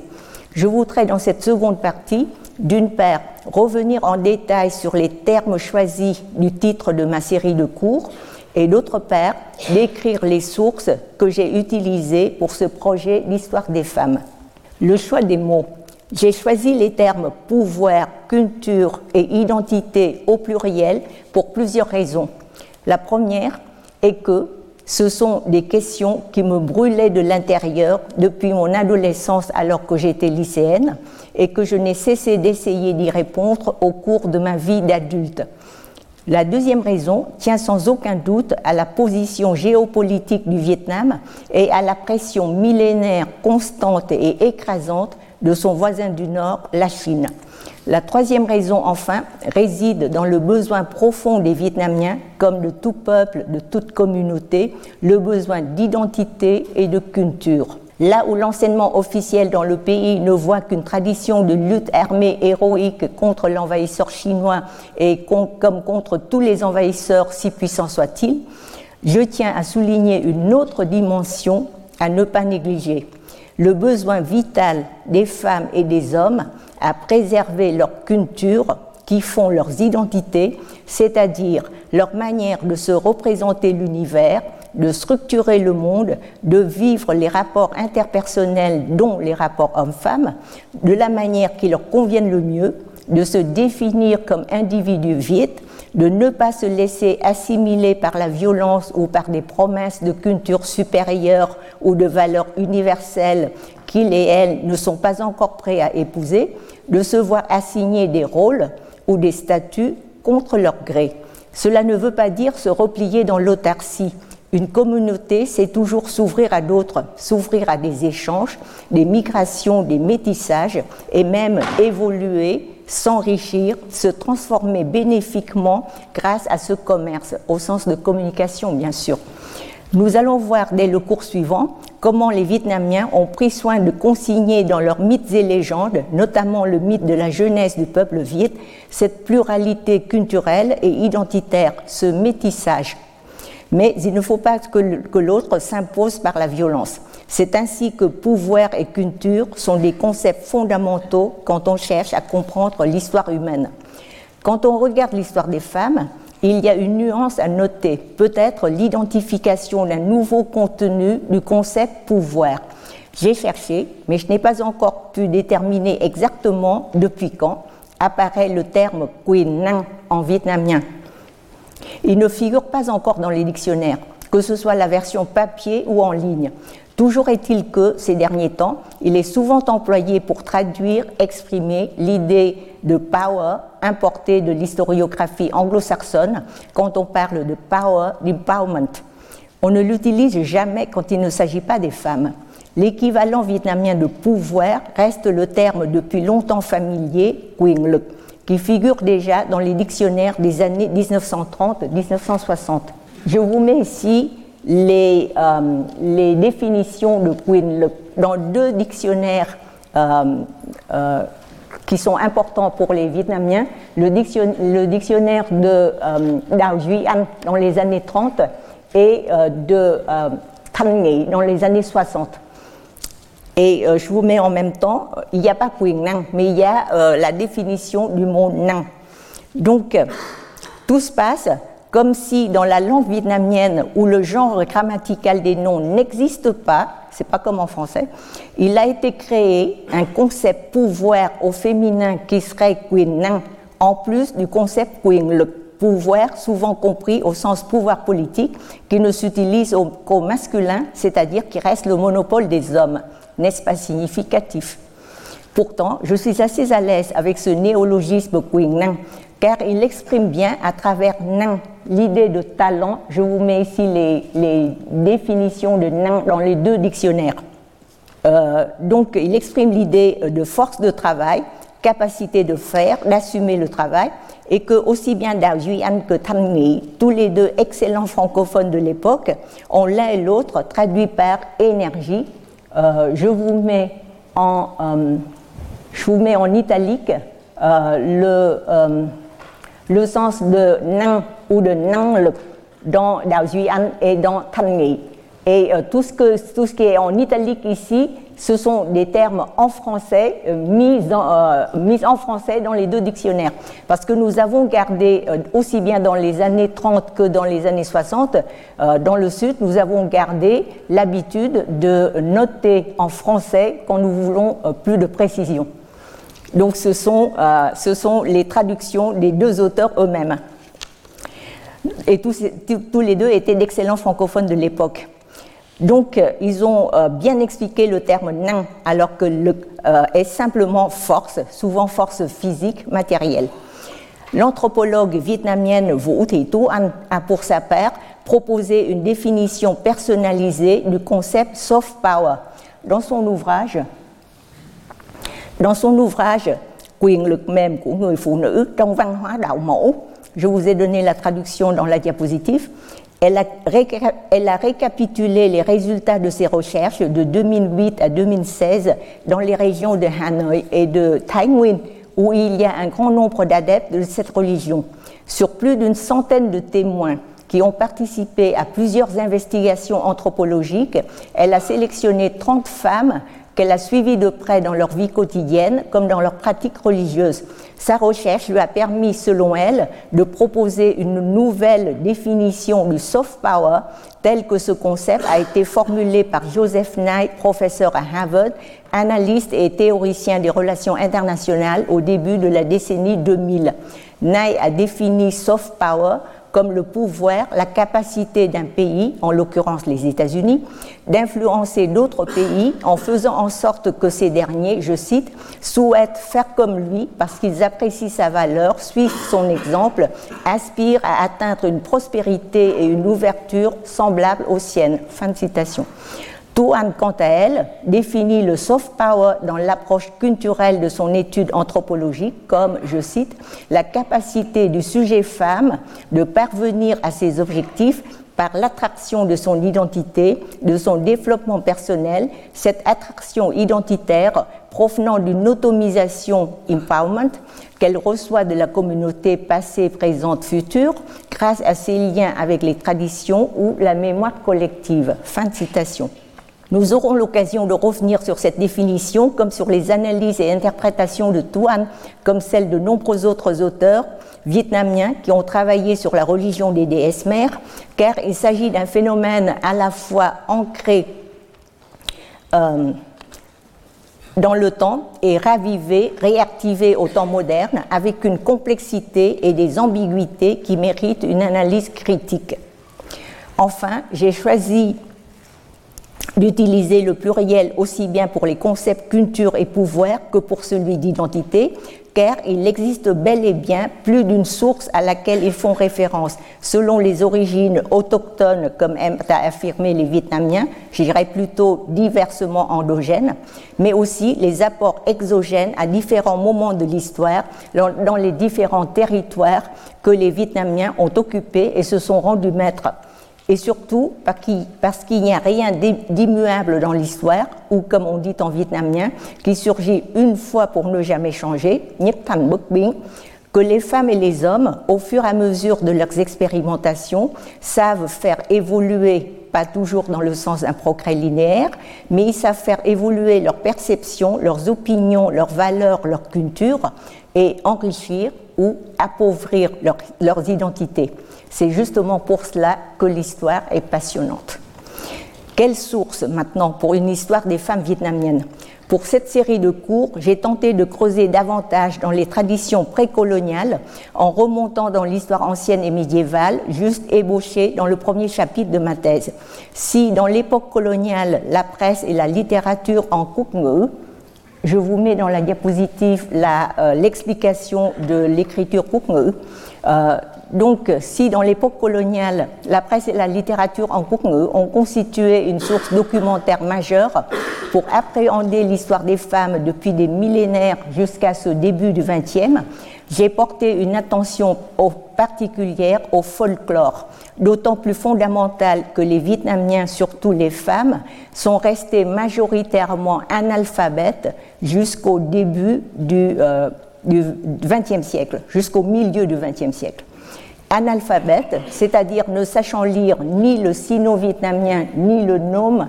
Je voudrais dans cette seconde partie, d'une part, revenir en détail sur les termes choisis du titre de ma série de cours, et d'autre part d'écrire les sources que j'ai utilisées pour ce projet L'histoire des femmes. Le choix des mots. J'ai choisi les termes pouvoir, culture et identité au pluriel pour plusieurs raisons. La première est que ce sont des questions qui me brûlaient de l'intérieur depuis mon adolescence alors que j'étais lycéenne et que je n'ai cessé d'essayer d'y répondre au cours de ma vie d'adulte. La deuxième raison tient sans aucun doute à la position géopolitique du Vietnam et à la pression millénaire constante et écrasante de son voisin du Nord, la Chine. La troisième raison, enfin, réside dans le besoin profond des Vietnamiens, comme de tout peuple, de toute communauté, le besoin d'identité et de culture. Là où l'enseignement officiel dans le pays ne voit qu'une tradition de lutte armée héroïque contre l'envahisseur chinois et comme contre tous les envahisseurs, si puissants soient-ils, je tiens à souligner une autre dimension à ne pas négliger. Le besoin vital des femmes et des hommes à préserver leur culture qui font leurs identités, c'est-à-dire leur manière de se représenter l'univers, de structurer le monde, de vivre les rapports interpersonnels, dont les rapports hommes-femmes, de la manière qui leur convienne le mieux, de se définir comme individus viet, de ne pas se laisser assimiler par la violence ou par des promesses de culture supérieure ou de valeurs universelles qu'ils et elles ne sont pas encore prêts à épouser, de se voir assigner des rôles ou des statuts contre leur gré. Cela ne veut pas dire se replier dans l'autarcie, une communauté, c'est toujours s'ouvrir à d'autres, s'ouvrir à des échanges, des migrations, des métissages, et même évoluer, s'enrichir, se transformer bénéfiquement grâce à ce commerce, au sens de communication bien sûr. Nous allons voir dès le cours suivant comment les Vietnamiens ont pris soin de consigner dans leurs mythes et légendes, notamment le mythe de la jeunesse du peuple viet, cette pluralité culturelle et identitaire, ce métissage mais il ne faut pas que l'autre s'impose par la violence. C'est ainsi que pouvoir et culture sont des concepts fondamentaux quand on cherche à comprendre l'histoire humaine. Quand on regarde l'histoire des femmes, il y a une nuance à noter, peut-être l'identification d'un nouveau contenu du concept pouvoir. J'ai cherché, mais je n'ai pas encore pu déterminer exactement depuis quand apparaît le terme Queen en vietnamien. Il ne figure pas encore dans les dictionnaires, que ce soit la version papier ou en ligne. Toujours est-il que, ces derniers temps, il est souvent employé pour traduire, exprimer l'idée de power importée de l'historiographie anglo-saxonne quand on parle de power, d'empowerment. On ne l'utilise jamais quand il ne s'agit pas des femmes. L'équivalent vietnamien de pouvoir reste le terme depuis longtemps familier, quyền qui figure déjà dans les dictionnaires des années 1930-1960. Je vous mets ici les, euh, définitions de Queen dans deux dictionnaires euh, euh, qui sont importants pour les Vietnamiens, le, dictionnaire de Dao Duy-An dans les années 30 et de Thanh Nghị dans les années 60. Et je vous mets en même temps, il n'y a pas Queen Nang, mais il y a la définition du mot Nang. Donc, tout se passe comme si dans la langue vietnamienne où le genre grammatical des noms n'existe pas, c'est pas comme en français, il a été créé un concept pouvoir au féminin qui serait quyền năng, en plus du concept quyền le pouvoir souvent compris au sens pouvoir politique, qui ne s'utilise qu'au masculin, c'est-à-dire qui reste le monopole des hommes. N'est-ce pas significatif? Pourtant, je suis assez à l'aise avec ce néologisme năng, car il exprime bien à travers nain l'idée de talent. Je vous mets ici les, définitions de nain dans les deux dictionnaires. Euh, donc, il exprime l'idée de force de travail, capacité de faire, d'assumer le travail, et que aussi bien Dao Yuan que Tan tous les deux excellents francophones de l'époque, ont l'un et l'autre traduit par énergie. Euh, je vous mets en, euh, je vous mets en italique le le sens de năng ou de lực dans Dao Duyan et dans Thanh. Et euh, tout, ce que, tout ce qui est en italique ici, ce sont des termes en français, euh, mis, en, euh, mis, en, français dans les deux dictionnaires. Parce que nous avons gardé, aussi bien dans les années 30 que dans les années 60, dans le Sud, nous avons gardé l'habitude de noter en français quand nous voulons plus de précision. Donc ce sont, euh, les traductions des deux auteurs eux-mêmes. Et tous, les deux étaient d'excellents francophones de l'époque. Donc euh, ils ont euh, bien expliqué le terme nain alors que le est simplement force, souvent force physique, matérielle. L'anthropologue vietnamienne Vo Thị An a pour sa part proposé une définition personnalisée du concept soft power. Dans son ouvrage Dans son ouvrage Quyền lực mềm của người phụ nữ trong văn hóa đạo mẫu, je vous ai donné la traduction dans la diapositive, elle a, récapitulé les résultats de ses recherches de 2008 à 2016 dans les régions de Hanoï et de Nguyên, où il y a un grand nombre d'adeptes de cette religion. Sur plus d'une centaine de témoins qui ont participé à plusieurs investigations anthropologiques, elle a sélectionné 30 femmes qu'elle a suivi de près dans leur vie quotidienne comme dans leur pratique religieuse. Sa recherche lui a permis, selon elle, de proposer une nouvelle définition du soft power tel que ce concept a été formulé par Joseph Nye, professeur à Harvard, analyste et théoricien des relations internationales au début de la décennie 2000. Nye a défini soft power comme le pouvoir, la capacité d'un pays, en l'occurrence les États-Unis, d'influencer d'autres pays en faisant en sorte que ces derniers, je cite, souhaitent faire comme lui parce qu'ils apprécient sa valeur, suivent son exemple, aspirent à atteindre une prospérité et une ouverture semblables aux siennes. Fin de citation. Tuan, quant à elle, définit le soft power dans l'approche culturelle de son étude anthropologique comme, je cite, la capacité du sujet femme de parvenir à ses objectifs par l'attraction de son identité, de son développement personnel, cette attraction identitaire provenant d'une automisation empowerment qu'elle reçoit de la communauté passée, présente, future, grâce à ses liens avec les traditions ou la mémoire collective. Fin de citation. Nous aurons l'occasion de revenir sur cette définition, comme sur les analyses et interprétations de Tuan, comme celles de nombreux autres auteurs vietnamiens qui ont travaillé sur la religion des déesses mères, car il s'agit d'un phénomène à la fois ancré euh, dans le temps et ravivée, réactivée au temps moderne avec une complexité et des ambiguïtés qui méritent une analyse critique. Enfin, j'ai choisi d'utiliser le pluriel aussi bien pour les concepts culture et pouvoir que pour celui d'identité, car il existe bel et bien plus d'une source à laquelle ils font référence. Selon les origines autochtones, comme aiment à affirmer les Vietnamiens, j'irais plutôt diversement endogènes, mais aussi les apports exogènes à différents moments de l'histoire dans les différents territoires que les Vietnamiens ont occupés et se sont rendus maîtres et surtout parce qu'il n'y a rien d'immuable dans l'histoire, ou comme on dit en vietnamien, qui surgit une fois pour ne jamais changer, que les femmes et les hommes, au fur et à mesure de leurs expérimentations, savent faire évoluer, pas toujours dans le sens d'un progrès linéaire, mais ils savent faire évoluer leurs perceptions, leurs opinions, leurs valeurs, leur culture, et enrichir ou appauvrir leurs identités. C'est justement pour cela que l'histoire est passionnante. Quelle source maintenant pour une histoire des femmes vietnamiennes? Pour cette série de cours, j'ai tenté de creuser davantage dans les traditions précoloniales en remontant dans l'histoire ancienne et médiévale, juste ébauchée dans le premier chapitre de ma thèse. Si dans l'époque coloniale, la presse et la littérature en Ngữ, je vous mets dans la diapositive euh, l'explication de l'écriture Kukngữ, euh, donc, si dans l'époque coloniale, la presse et la littérature en Koukngeu ont constitué une source documentaire majeure pour appréhender l'histoire des femmes depuis des millénaires jusqu'à ce début du XXe, j'ai porté une attention particulière au folklore, d'autant plus fondamental que les Vietnamiens, surtout les femmes, sont restés majoritairement analphabètes jusqu'au début du XXe euh, siècle, jusqu'au milieu du XXe siècle analphabète, c'est-à-dire ne sachant lire ni le sino-vietnamien ni le nom.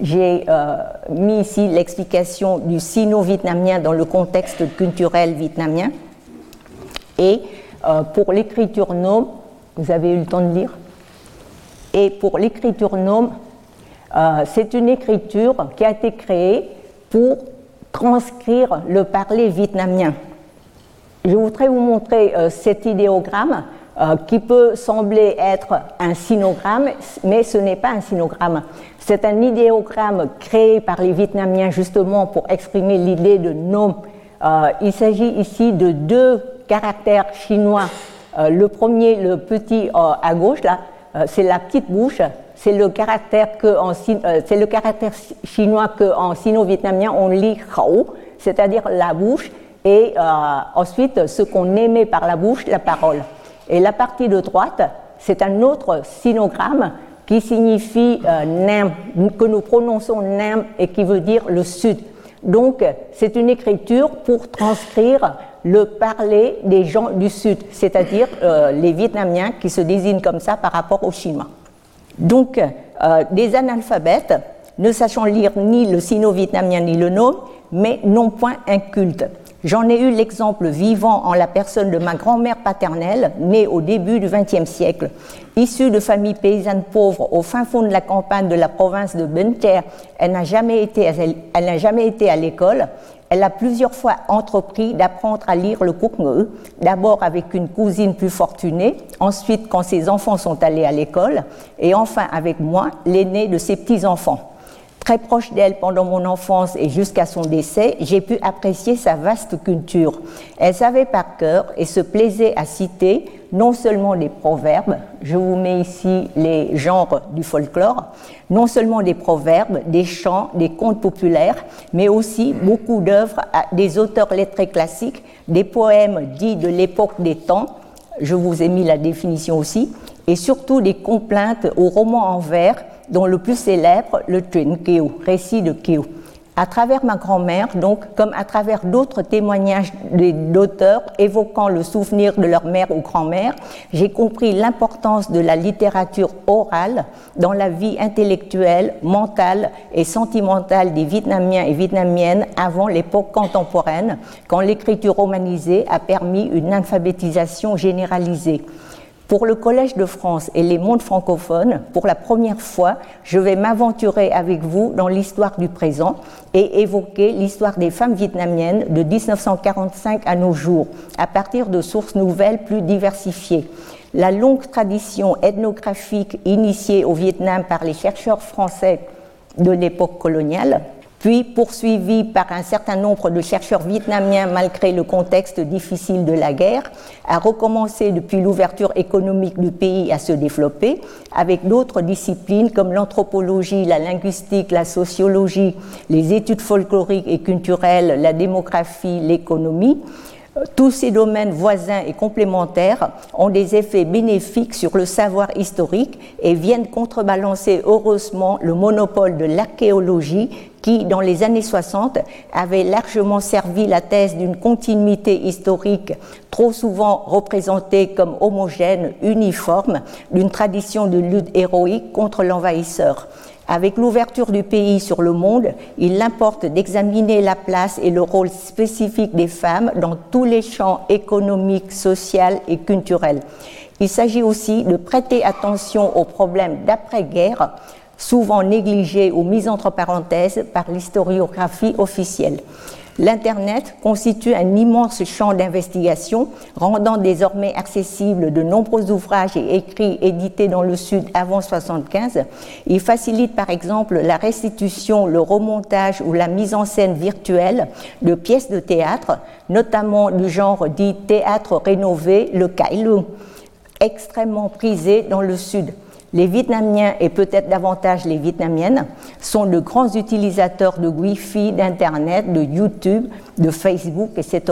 J'ai euh, mis ici l'explication du sino-vietnamien dans le contexte culturel vietnamien. Et euh, pour l'écriture nom, vous avez eu le temps de lire Et pour l'écriture nom, euh, c'est une écriture qui a été créée pour transcrire le parler vietnamien. Je voudrais vous montrer cet idéogramme euh, qui peut sembler être un sinogramme, mais ce n'est pas un sinogramme. C'est un idéogramme créé par les Vietnamiens justement pour exprimer l'idée de nom. Euh, il s'agit ici de deux caractères chinois. Euh, le premier, le petit à gauche, là, c'est la petite bouche. C'est le caractère que chinois que en sino-vietnamien on lit khẩu, c'est-à-dire la bouche, et ensuite ce qu'on aimait par la bouche, la parole. Et la partie de droite, c'est un autre sinogramme qui signifie euh, que nous prononçons nem et qui veut dire le sud. Donc, c'est une écriture pour transcrire le parler des gens du sud, c'est-à-dire euh, les Vietnamiens qui se désignent comme ça par rapport aux Chinois. Donc, euh, des analphabètes, ne sachant lire ni le sino-vietnamien ni le nom, mais non point incultes. J'en ai eu l'exemple vivant en la personne de ma grand-mère paternelle, née au début du XXe siècle. Issue de familles paysannes pauvres au fin fond de la campagne de la province de Ben elle n'a jamais été, elle n'a jamais été à l'école. Elle a plusieurs fois entrepris d'apprendre à lire le Kukngeu, d'abord avec une cousine plus fortunée, ensuite quand ses enfants sont allés à l'école, et enfin avec moi, l'aîné de ses petits-enfants. Très proche d'elle pendant mon enfance et jusqu'à son décès, j'ai pu apprécier sa vaste culture. Elle savait par cœur et se plaisait à citer non seulement des proverbes, je vous mets ici les genres du folklore, non seulement des proverbes, des chants, des contes populaires, mais aussi beaucoup d'œuvres des auteurs lettrés classiques, des poèmes dits de l'époque des temps, je vous ai mis la définition aussi, et surtout des complaintes aux romans en vers dont le plus célèbre, le Truyện Kiều, récit de Kiều. À travers ma grand-mère, donc, comme à travers d'autres témoignages d'auteurs évoquant le souvenir de leur mère ou grand-mère, j'ai compris l'importance de la littérature orale dans la vie intellectuelle, mentale et sentimentale des Vietnamiens et Vietnamiennes avant l'époque contemporaine, quand l'écriture romanisée a permis une alphabétisation généralisée. Pour le Collège de France et les mondes francophones, pour la première fois, je vais m'aventurer avec vous dans l'histoire du présent et évoquer l'histoire des femmes vietnamiennes de 1945 à nos jours, à partir de sources nouvelles plus diversifiées. La longue tradition ethnographique initiée au Vietnam par les chercheurs français de l'époque coloniale puis poursuivi par un certain nombre de chercheurs vietnamiens malgré le contexte difficile de la guerre, a recommencé depuis l'ouverture économique du pays à se développer, avec d'autres disciplines comme l'anthropologie, la linguistique, la sociologie, les études folkloriques et culturelles, la démographie, l'économie. Tous ces domaines voisins et complémentaires ont des effets bénéfiques sur le savoir historique et viennent contrebalancer heureusement le monopole de l'archéologie qui, dans les années 60, avait largement servi la thèse d'une continuité historique trop souvent représentée comme homogène, uniforme, d'une tradition de lutte héroïque contre l'envahisseur. Avec l'ouverture du pays sur le monde, il importe d'examiner la place et le rôle spécifique des femmes dans tous les champs économiques, sociaux et culturels. Il s'agit aussi de prêter attention aux problèmes d'après-guerre souvent négligée ou mise entre parenthèses par l'historiographie officielle. L'Internet constitue un immense champ d'investigation, rendant désormais accessibles de nombreux ouvrages et écrits édités dans le Sud avant 1975. Il facilite par exemple la restitution, le remontage ou la mise en scène virtuelle de pièces de théâtre, notamment du genre dit théâtre rénové, le Kailung, extrêmement prisé dans le Sud. Les Vietnamiens, et peut-être davantage les Vietnamiennes, sont de grands utilisateurs de Wi-Fi, d'Internet, de YouTube, de Facebook, etc.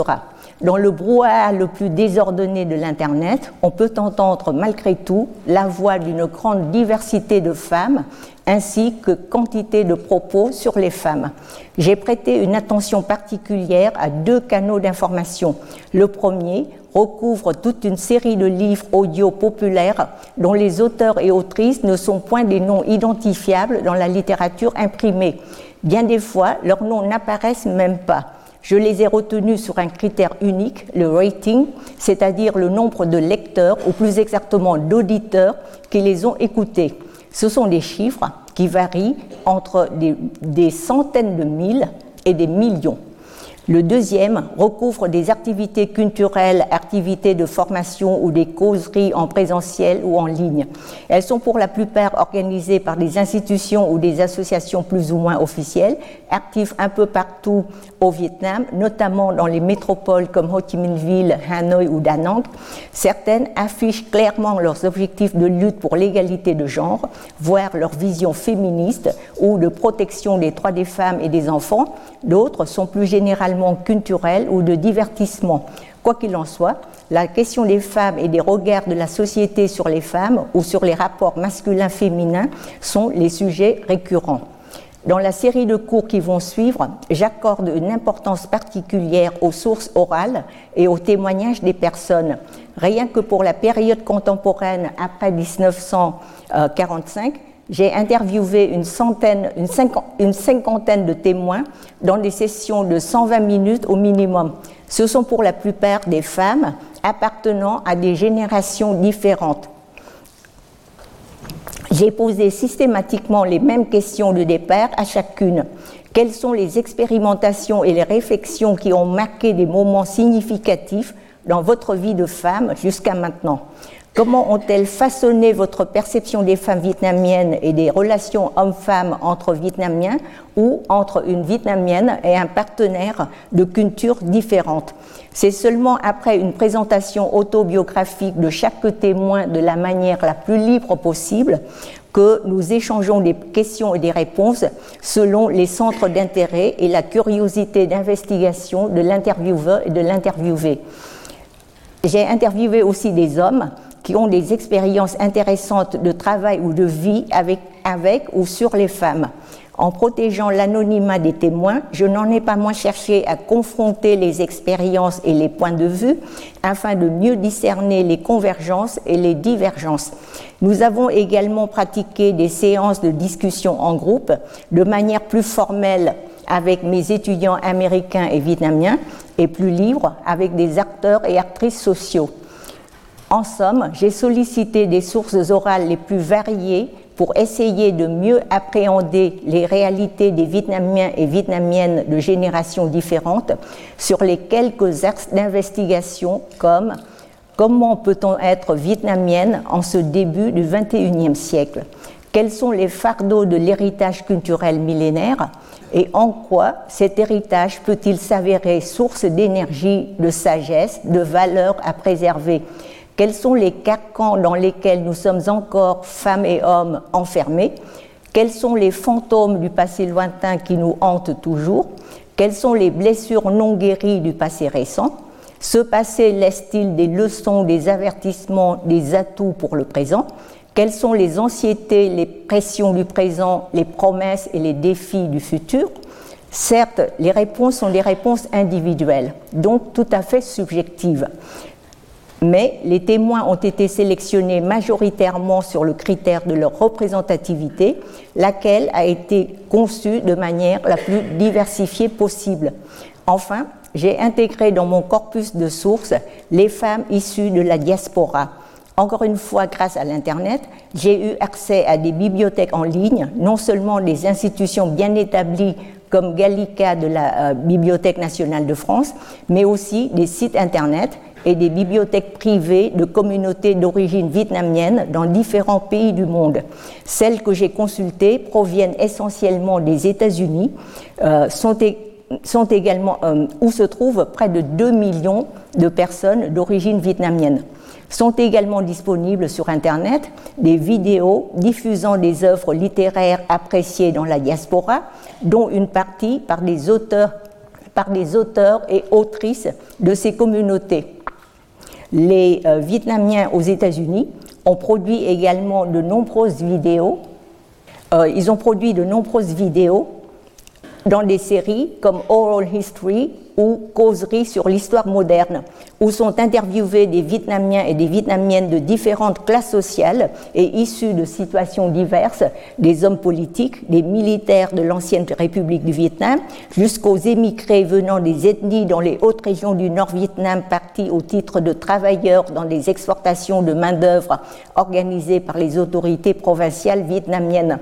Dans le brouhaha le plus désordonné de l'Internet, on peut entendre malgré tout la voix d'une grande diversité de femmes ainsi que quantité de propos sur les femmes. J'ai prêté une attention particulière à deux canaux d'information. Le premier, recouvre toute une série de livres audio populaires dont les auteurs et autrices ne sont point des noms identifiables dans la littérature imprimée. Bien des fois, leurs noms n'apparaissent même pas. Je les ai retenus sur un critère unique, le rating, c'est-à-dire le nombre de lecteurs, ou plus exactement d'auditeurs, qui les ont écoutés. Ce sont des chiffres qui varient entre des, centaines de mille et des millions. Le deuxième recouvre des activités culturelles, activités de formation ou des causeries en présentiel ou en ligne. Elles sont pour la plupart organisées par des institutions ou des associations plus ou moins officielles, actives un peu partout au Vietnam, notamment dans les métropoles comme Ho Chi Minh Ville, Hanoi ou Da Nang. Certaines affichent clairement leurs objectifs de lutte pour l'égalité de genre, voire leur vision féministe ou de protection des droits des femmes et des enfants. D'autres sont plus généralement culturel ou de divertissement. Quoi qu'il en soit, la question des femmes et des regards de la société sur les femmes ou sur les rapports masculins-féminins sont les sujets récurrents. Dans la série de cours qui vont suivre, j'accorde une importance particulière aux sources orales et aux témoignages des personnes. Rien que pour la période contemporaine après 1945, j'ai interviewé une, centaine, une, cinquantaine de témoins dans des sessions de 120 minutes au minimum. Ce sont pour la plupart des femmes appartenant à des générations différentes. J'ai posé systématiquement les mêmes questions de départ à chacune. Quelles sont les expérimentations et les réflexions qui ont marqué des moments significatifs dans votre vie de femme jusqu'à maintenant? Comment ont-elles façonné votre perception des femmes vietnamiennes et des relations hommes-femmes entre Vietnamiens ou entre une Vietnamienne et un partenaire de cultures différentes C'est seulement après une présentation autobiographique de chaque témoin de la manière la plus libre possible que nous échangeons des questions et des réponses selon les centres d'intérêt et la curiosité d'investigation de l'intervieweur et de l'interviewé. J'ai interviewé aussi des hommes qui ont des expériences intéressantes de travail ou de vie avec, avec ou sur les femmes. En protégeant l'anonymat des témoins, je n'en ai pas moins cherché à confronter les expériences et les points de vue afin de mieux discerner les convergences et les divergences. Nous avons également pratiqué des séances de discussion en groupe de manière plus formelle avec mes étudiants américains et vietnamiens et plus libre avec des acteurs et actrices sociaux. En somme, j'ai sollicité des sources orales les plus variées pour essayer de mieux appréhender les réalités des Vietnamiens et Vietnamiennes de générations différentes sur les quelques axes d'investigation comme comment peut-on être vietnamienne en ce début du XXIe siècle? Quels sont les fardeaux de l'héritage culturel millénaire? Et en quoi cet héritage peut-il s'avérer source d'énergie, de sagesse, de valeur à préserver? Quels sont les carcans dans lesquels nous sommes encore, femmes et hommes, enfermés? Quels sont les fantômes du passé lointain qui nous hantent toujours? Quelles sont les blessures non guéries du passé récent? Ce passé laisse-t-il des leçons, des avertissements, des atouts pour le présent? Quelles sont les anxiétés, les pressions du présent, les promesses et les défis du futur? Certes, les réponses sont des réponses individuelles, donc tout à fait subjectives mais les témoins ont été sélectionnés majoritairement sur le critère de leur représentativité, laquelle a été conçue de manière la plus diversifiée possible. Enfin, j'ai intégré dans mon corpus de sources les femmes issues de la diaspora. Encore une fois, grâce à l'Internet, j'ai eu accès à des bibliothèques en ligne, non seulement des institutions bien établies comme Gallica de la euh, Bibliothèque nationale de France, mais aussi des sites Internet des bibliothèques privées de communautés d'origine vietnamienne dans différents pays du monde. Celles que j'ai consultées proviennent essentiellement des États-Unis, euh, sont, également euh, où se trouvent près de 2 millions de personnes d'origine vietnamienne. Sont également disponibles sur Internet des vidéos diffusant des œuvres littéraires appréciées dans la diaspora, dont une partie par des par des auteurs et autrices de ces communautés les euh, Vietnamiens aux États-Unis ont produit également de nombreuses vidéos. Euh, ils ont produit de nombreuses vidéos dans des séries comme Oral History ou Causerie sur l'histoire moderne, où sont interviewés des Vietnamiens et des Vietnamiennes de différentes classes sociales et issus de situations diverses, des hommes politiques, des militaires de l'ancienne République du Vietnam, jusqu'aux émigrés venant des ethnies dans les hautes régions du Nord-Vietnam partis au titre de travailleurs dans des exportations de main-d'œuvre organisées par les autorités provinciales vietnamiennes.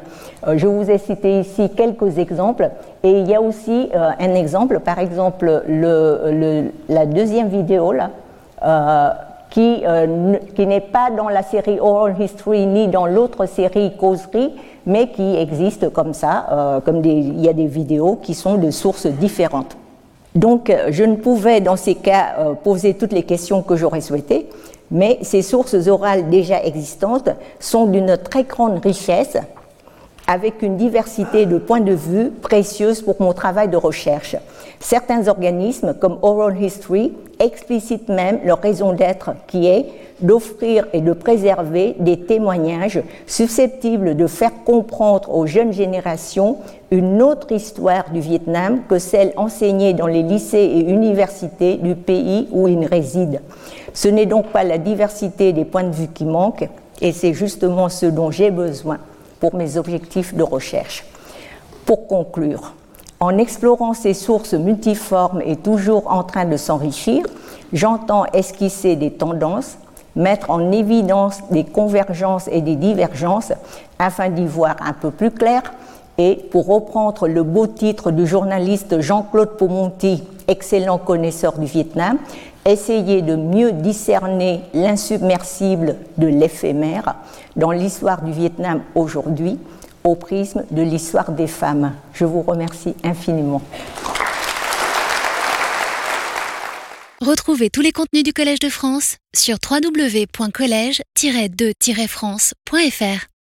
Euh, je vous ai cité ici quelques exemples et il y a aussi euh, un exemple, par exemple le, la deuxième vidéo là, qui, euh, qui n'est pas dans la série Oral History ni dans l'autre série Causerie, mais qui existe comme ça, euh, comme il y a des vidéos qui sont de sources différentes. Donc je ne pouvais dans ces cas poser toutes les questions que j'aurais souhaité, mais ces sources orales déjà existantes sont d'une très grande richesse avec une diversité de points de vue précieuse pour mon travail de recherche. Certains organismes, comme Oral History, explicitent même leur raison d'être, qui est d'offrir et de préserver des témoignages susceptibles de faire comprendre aux jeunes générations une autre histoire du Vietnam que celle enseignée dans les lycées et universités du pays où ils résident. Ce n'est donc pas la diversité des points de vue qui manque, et c'est justement ce dont j'ai besoin pour mes objectifs de recherche. Pour conclure, en explorant ces sources multiformes et toujours en train de s'enrichir, j'entends esquisser des tendances, mettre en évidence des convergences et des divergences afin d'y voir un peu plus clair. Et, pour reprendre le beau titre du journaliste Jean-Claude Paumonti, excellent connaisseur du Vietnam, essayer de mieux discerner l'insubmersible de l'éphémère dans l'histoire du Vietnam aujourd'hui au prisme de l'histoire des femmes. Je vous remercie infiniment. Retrouvez tous les contenus du Collège de France sur www.colège-2-france.fr.